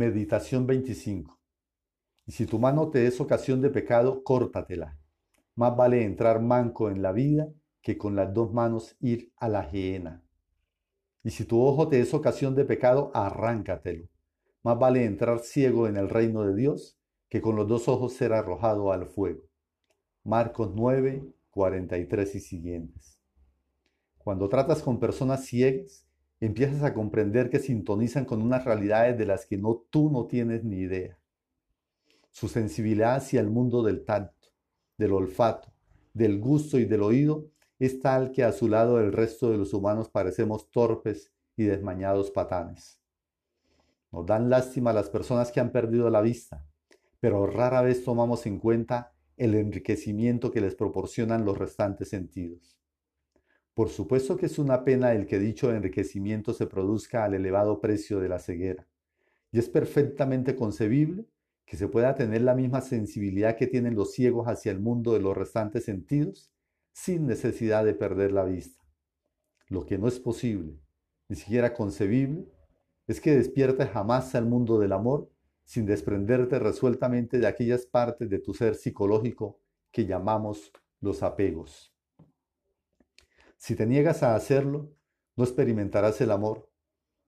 Meditación 25. Y si tu mano te es ocasión de pecado, córtatela. Más vale entrar manco en la vida que con las dos manos ir a la gehenna. Y si tu ojo te es ocasión de pecado, arráncatelo. Más vale entrar ciego en el reino de Dios que con los dos ojos ser arrojado al fuego. Marcos 9, 43 y siguientes. Cuando tratas con personas ciegas, empiezas a comprender que sintonizan con unas realidades de las que no, tú no tienes ni idea. Su sensibilidad hacia el mundo del tacto, del olfato, del gusto y del oído es tal que a su lado el resto de los humanos parecemos torpes y desmañados patanes. Nos dan lástima las personas que han perdido la vista, pero rara vez tomamos en cuenta el enriquecimiento que les proporcionan los restantes sentidos. Por supuesto que es una pena el que dicho enriquecimiento se produzca al elevado precio de la ceguera, y es perfectamente concebible que se pueda tener la misma sensibilidad que tienen los ciegos hacia el mundo de los restantes sentidos sin necesidad de perder la vista. Lo que no es posible, ni siquiera concebible, es que despiertes jamás al mundo del amor sin desprenderte resueltamente de aquellas partes de tu ser psicológico que llamamos los apegos. Si te niegas a hacerlo, no experimentarás el amor,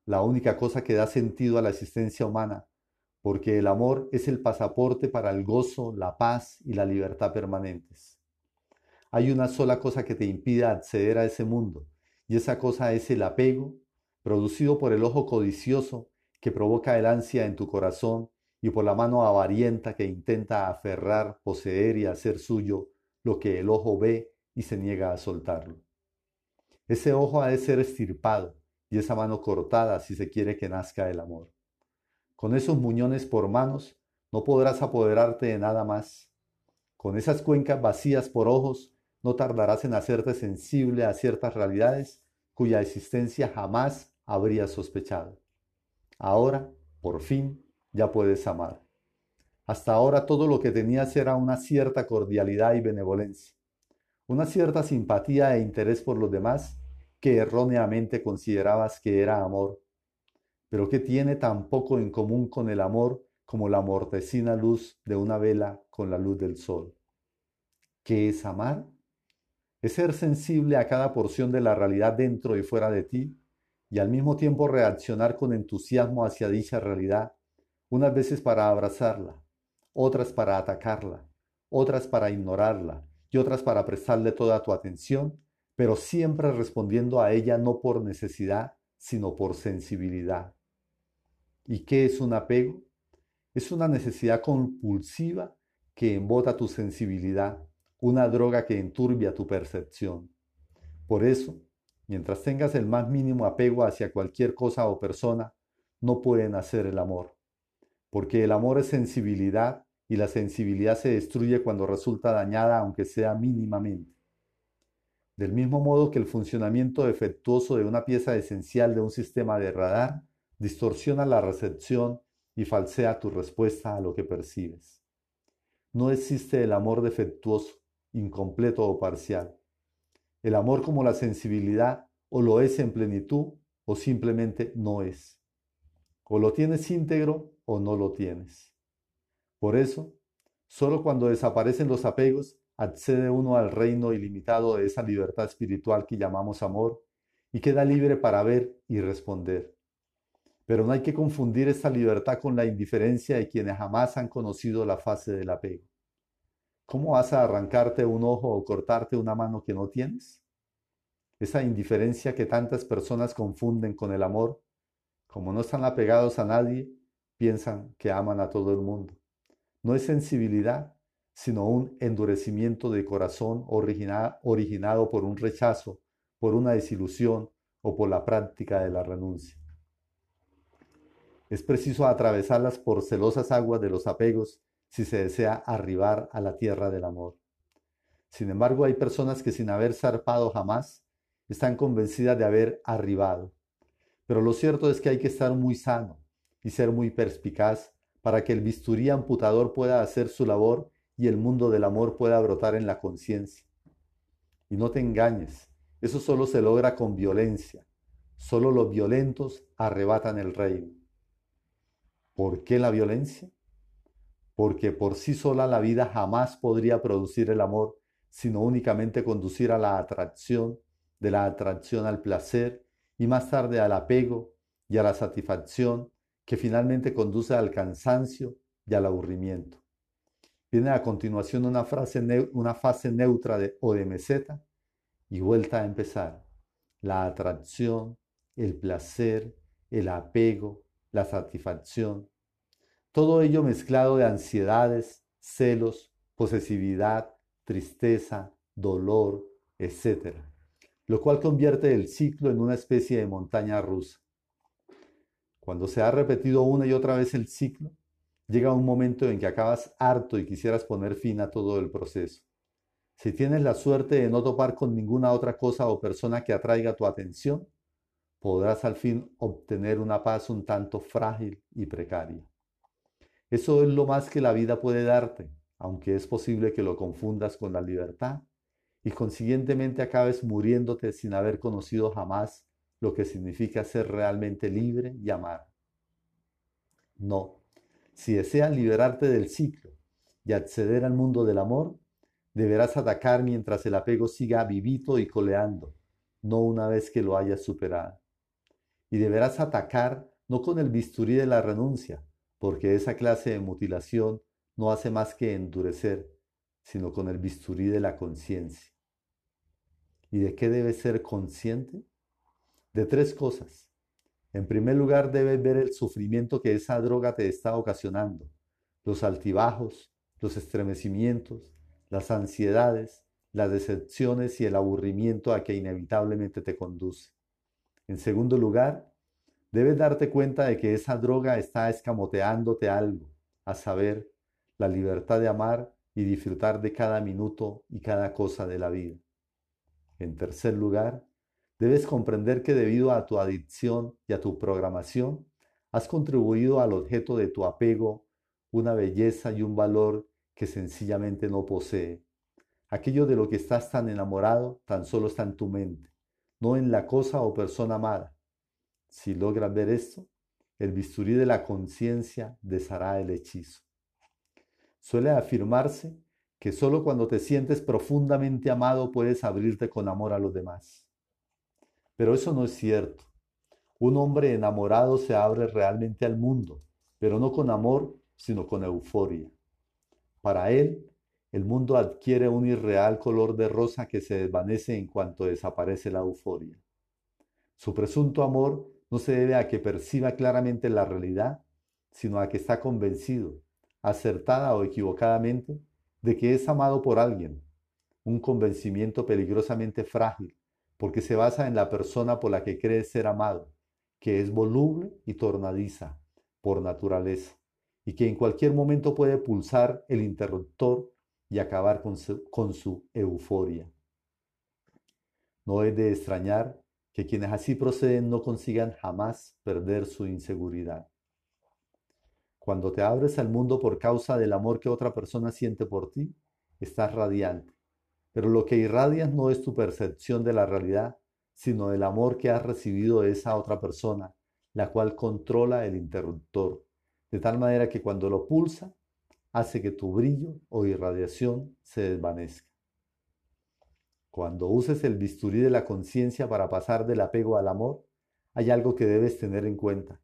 la única cosa que da sentido a la existencia humana, porque el amor es el pasaporte para el gozo, la paz y la libertad permanentes. Hay una sola cosa que te impide acceder a ese mundo, y esa cosa es el apego, producido por el ojo codicioso que provoca el ansia en tu corazón y por la mano avarienta que intenta aferrar, poseer y hacer suyo lo que el ojo ve y se niega a soltarlo. Ese ojo ha de ser estirpado y esa mano cortada si se quiere que nazca el amor. Con esos muñones por manos no podrás apoderarte de nada más. Con esas cuencas vacías por ojos no tardarás en hacerte sensible a ciertas realidades cuya existencia jamás habrías sospechado. Ahora, por fin, ya puedes amar. Hasta ahora todo lo que tenías era una cierta cordialidad y benevolencia, una cierta simpatía e interés por los demás que erróneamente considerabas que era amor, pero que tiene tan poco en común con el amor como la mortecina luz de una vela con la luz del sol. ¿Qué es amar? Es ser sensible a cada porción de la realidad dentro y fuera de ti y al mismo tiempo reaccionar con entusiasmo hacia dicha realidad, unas veces para abrazarla, otras para atacarla, otras para ignorarla y otras para prestarle toda tu atención pero siempre respondiendo a ella no por necesidad, sino por sensibilidad. ¿Y qué es un apego? Es una necesidad compulsiva que embota tu sensibilidad, una droga que enturbia tu percepción. Por eso, mientras tengas el más mínimo apego hacia cualquier cosa o persona, no pueden hacer el amor. Porque el amor es sensibilidad y la sensibilidad se destruye cuando resulta dañada aunque sea mínimamente. Del mismo modo que el funcionamiento defectuoso de una pieza esencial de un sistema de radar distorsiona la recepción y falsea tu respuesta a lo que percibes. No existe el amor defectuoso, incompleto o parcial. El amor como la sensibilidad o lo es en plenitud o simplemente no es. O lo tienes íntegro o no lo tienes. Por eso, solo cuando desaparecen los apegos accede uno al reino ilimitado de esa libertad espiritual que llamamos amor y queda libre para ver y responder. Pero no hay que confundir esta libertad con la indiferencia de quienes jamás han conocido la fase del apego. ¿Cómo vas a arrancarte un ojo o cortarte una mano que no tienes? Esa indiferencia que tantas personas confunden con el amor, como no están apegados a nadie, piensan que aman a todo el mundo. No es sensibilidad, sino un endurecimiento de corazón originado por un rechazo, por una desilusión o por la práctica de la renuncia. Es preciso atravesar las porcelosas aguas de los apegos si se desea arribar a la tierra del amor. Sin embargo, hay personas que sin haber zarpado jamás están convencidas de haber arribado. Pero lo cierto es que hay que estar muy sano y ser muy perspicaz para que el bisturí amputador pueda hacer su labor y el mundo del amor pueda brotar en la conciencia. Y no te engañes, eso solo se logra con violencia. Solo los violentos arrebatan el reino. ¿Por qué la violencia? Porque por sí sola la vida jamás podría producir el amor, sino únicamente conducir a la atracción, de la atracción al placer y más tarde al apego y a la satisfacción, que finalmente conduce al cansancio y al aburrimiento. Viene a continuación una, fase neutra de, o de meseta y vuelta a empezar. La atracción, el placer, el apego, la satisfacción. Todo ello mezclado de ansiedades, celos, posesividad, tristeza, dolor, etc. Lo cual convierte el ciclo en una especie de montaña rusa. Cuando se ha repetido una y otra vez el ciclo, llega un momento en que acabas harto y quisieras poner fin a todo el proceso. Si tienes la suerte de no topar con ninguna otra cosa o persona que atraiga tu atención, podrás al fin obtener una paz un tanto frágil y precaria. Eso es lo más que la vida puede darte, aunque es posible que lo confundas con la libertad y consiguientemente acabes muriéndote sin haber conocido jamás lo que significa ser realmente libre y amar. No, si deseas liberarte del ciclo y acceder al mundo del amor, deberás atacar mientras el apego siga vivito y coleando, no una vez que lo hayas superado. Y deberás atacar no con el bisturí de la renuncia, porque esa clase de mutilación no hace más que endurecer, sino con el bisturí de la conciencia. ¿Y de qué debes ser consciente? De tres cosas. En primer lugar, debes ver el sufrimiento que esa droga te está ocasionando, los altibajos, los estremecimientos, las ansiedades, las decepciones y el aburrimiento a que inevitablemente te conduce. En segundo lugar, debes darte cuenta de que esa droga está escamoteándote algo, a saber, la libertad de amar y disfrutar de cada minuto y cada cosa de la vida. En tercer lugar, Debes comprender que debido a tu adicción y a tu programación, has contribuido al objeto de tu apego una belleza y un valor que sencillamente no posee. Aquello de lo que estás tan enamorado tan solo está en tu mente, no en la cosa o persona amada. Si logras ver esto, el bisturí de la conciencia deshará el hechizo. Suele afirmarse que solo cuando te sientes profundamente amado puedes abrirte con amor a los demás. Pero eso no es cierto. Un hombre enamorado se abre realmente al mundo, pero no con amor, sino con euforia. Para él, el mundo adquiere un irreal color de rosa que se desvanece en cuanto desaparece la euforia. Su presunto amor no se debe a que perciba claramente la realidad, sino a que está convencido, acertada o equivocadamente, de que es amado por alguien, un convencimiento peligrosamente frágil, porque se basa en la persona por la que cree ser amado, que es voluble y tornadiza por naturaleza, y que en cualquier momento puede pulsar el interruptor y acabar con su, con su euforia. No es de extrañar que quienes así proceden no consigan jamás perder su inseguridad. Cuando te abres al mundo por causa del amor que otra persona siente por ti, estás radiante, pero lo que irradias no es tu percepción de la realidad, sino el amor que has recibido de esa otra persona, la cual controla el interruptor, de tal manera que cuando lo pulsa, hace que tu brillo o irradiación se desvanezca. Cuando uses el bisturí de la conciencia para pasar del apego al amor, hay algo que debes tener en cuenta.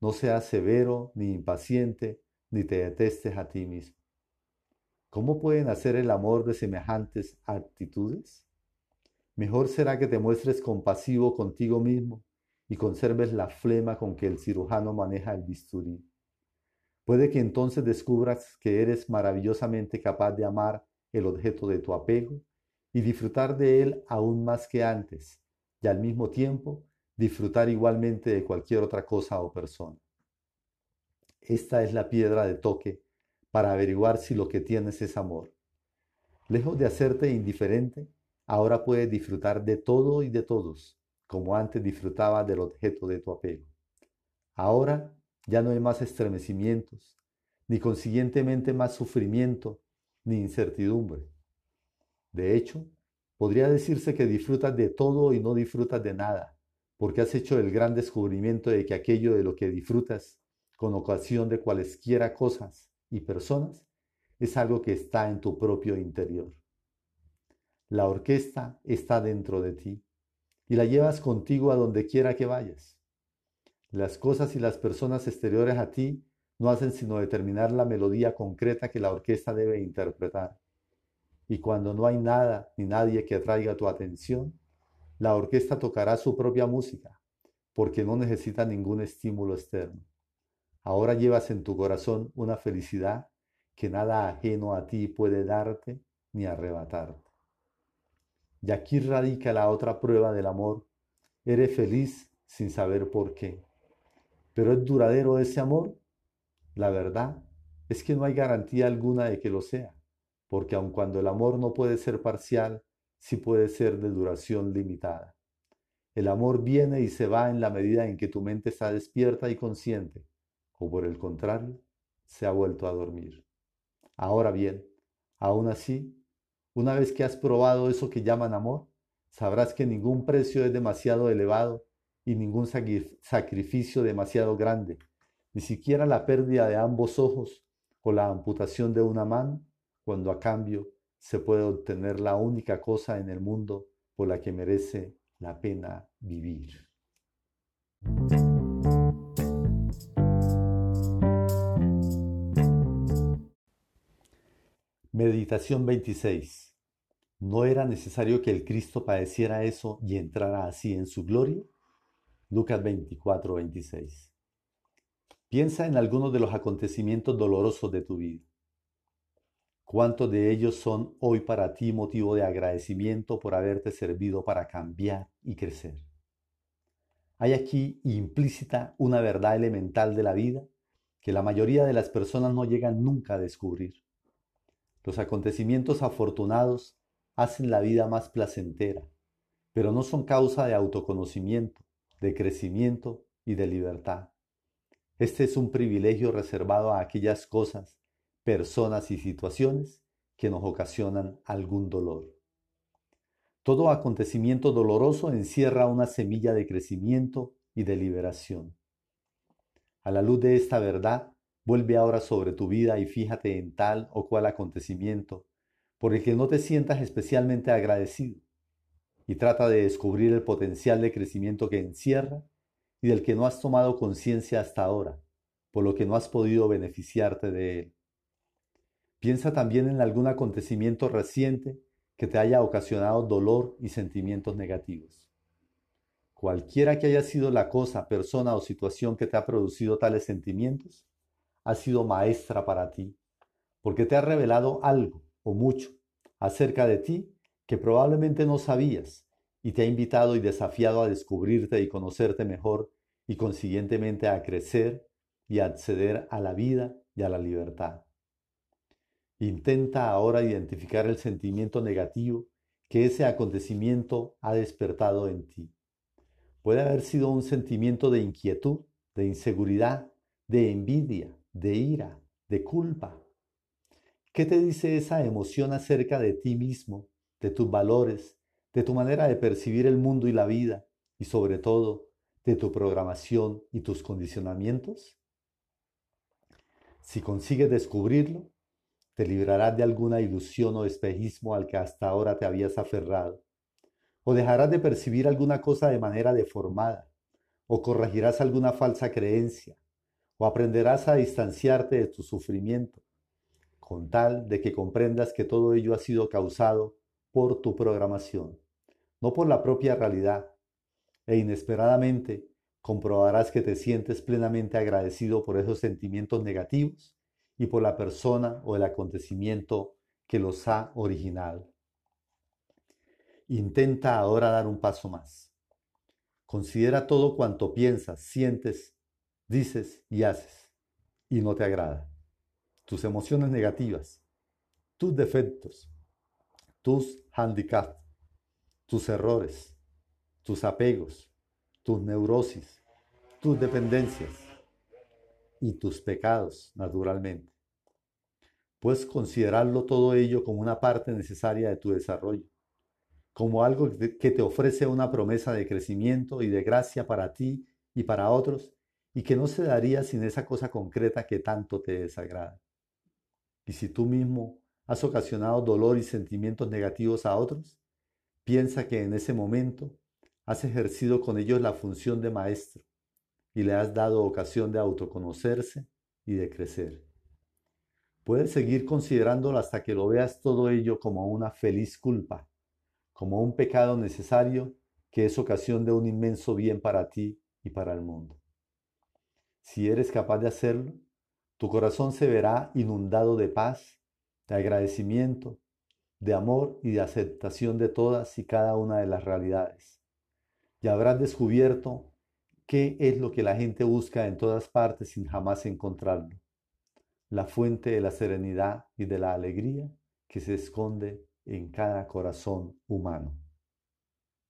No seas severo ni impaciente, ni te detestes a ti mismo. ¿Cómo pueden hacer el amor de semejantes actitudes? Mejor será que te muestres compasivo contigo mismo y conserves la flema con que el cirujano maneja el bisturí. Puede que entonces descubras que eres maravillosamente capaz de amar el objeto de tu apego y disfrutar de él aún más que antes, y al mismo tiempo disfrutar igualmente de cualquier otra cosa o persona. Esta es la piedra de toque para averiguar si lo que tienes es amor. Lejos de hacerte indiferente, ahora puedes disfrutar de todo y de todos, como antes disfrutaba del objeto de tu apego. Ahora ya no hay más estremecimientos, ni consiguientemente más sufrimiento, ni incertidumbre. De hecho, podría decirse que disfrutas de todo y no disfrutas de nada, porque has hecho el gran descubrimiento de que aquello de lo que disfrutas con ocasión de cualesquiera cosas y personas es algo que está en tu propio interior. La orquesta está dentro de ti y la llevas contigo a donde quiera que vayas. Las cosas y las personas exteriores a ti no hacen sino determinar la melodía concreta que la orquesta debe interpretar. Y cuando no hay nada ni nadie que atraiga tu atención, la orquesta tocará su propia música, porque no necesita ningún estímulo externo. Ahora llevas en tu corazón una felicidad que nada ajeno a ti puede darte ni arrebatarte. Y aquí radica la otra prueba del amor. Eres feliz sin saber por qué. Pero es duradero ese amor la verdad es que no hay garantía alguna de que lo sea, porque aun cuando el amor no puede ser parcial, sí puede ser de duración limitada. El amor viene y se va en la medida en que tu mente está despierta y consciente, o por el contrario, se ha vuelto a dormir. Ahora bien, aún así, una vez que has probado eso que llaman amor, sabrás que ningún precio es demasiado elevado y ningún sacrificio demasiado grande ni siquiera la pérdida de ambos ojos o la amputación de una mano, cuando a cambio se puede obtener la única cosa en el mundo por la que merece la pena vivir. Meditación 26. ¿No era necesario que el Cristo padeciera eso y entrara así en su gloria? Lucas 24, 26. Piensa en algunos de los acontecimientos dolorosos de tu vida. ¿Cuántos de ellos son hoy para ti motivo de agradecimiento por haberte servido para cambiar y crecer? Hay aquí implícita una verdad elemental de la vida que la mayoría de las personas no llegan nunca a descubrir. Los acontecimientos afortunados hacen la vida más placentera, pero no son causa de autoconocimiento, de crecimiento y de libertad. Este es un privilegio reservado a aquellas cosas, personas y situaciones que nos ocasionan algún dolor. Todo acontecimiento doloroso encierra una semilla de crecimiento y de liberación. A la luz de esta verdad, vuelve ahora sobre tu vida y fíjate en tal o cual acontecimiento por el que no te sientas especialmente agradecido y trata de descubrir el potencial de crecimiento que encierra y del que no has tomado conciencia hasta ahora, por lo que no has podido beneficiarte de él. Piensa también en algún acontecimiento reciente que te haya ocasionado dolor y sentimientos negativos. Cualquiera que haya sido la cosa, persona o situación que te ha producido tales sentimientos, ha sido maestra para ti, porque te ha revelado algo o mucho acerca de ti que probablemente no sabías y te ha invitado y desafiado a descubrirte y conocerte mejor y consiguientemente a crecer y acceder a la vida y a la libertad. Intenta ahora identificar el sentimiento negativo que ese acontecimiento ha despertado en ti. Puede haber sido un sentimiento de inquietud, de inseguridad, de envidia, de ira, de culpa. ¿Qué te dice esa emoción acerca de ti mismo, de tus valores, de tu manera de percibir el mundo y la vida y sobre todo de tu programación y tus condicionamientos? Si consigues descubrirlo, te librarás de alguna ilusión o espejismo al que hasta ahora te habías aferrado, o dejarás de percibir alguna cosa de manera deformada, o corregirás alguna falsa creencia, o aprenderás a distanciarte de tu sufrimiento, con tal de que comprendas que todo ello ha sido causado por tu programación no por la propia realidad, e inesperadamente comprobarás que te sientes plenamente agradecido por esos sentimientos negativos y por la persona o el acontecimiento que los ha originado. Intenta ahora dar un paso más. Considera todo cuanto piensas, sientes, dices y haces y no te agrada. Tus emociones negativas, tus defectos, tus handicaps, tus errores, tus apegos, tus neurosis, tus dependencias y tus pecados, naturalmente. Puedes considerarlo todo ello como una parte necesaria de tu desarrollo, como algo que te ofrece una promesa de crecimiento y de gracia para ti y para otros, y que no se daría sin esa cosa concreta que tanto te desagrada. Y si tú mismo has ocasionado dolor y sentimientos negativos a otros, piensa que en ese momento has ejercido con ellos la función de maestro y le has dado ocasión de autoconocerse y de crecer. Puedes seguir considerándolo hasta que lo veas todo ello como una feliz culpa, como un pecado necesario que es ocasión de un inmenso bien para ti y para el mundo. Si eres capaz de hacerlo, tu corazón se verá inundado de paz, de agradecimiento, de amor y de aceptación de todas y cada una de las realidades. Y habrás descubierto qué es lo que la gente busca en todas partes sin jamás encontrarlo. La fuente de la serenidad y de la alegría que se esconde en cada corazón humano.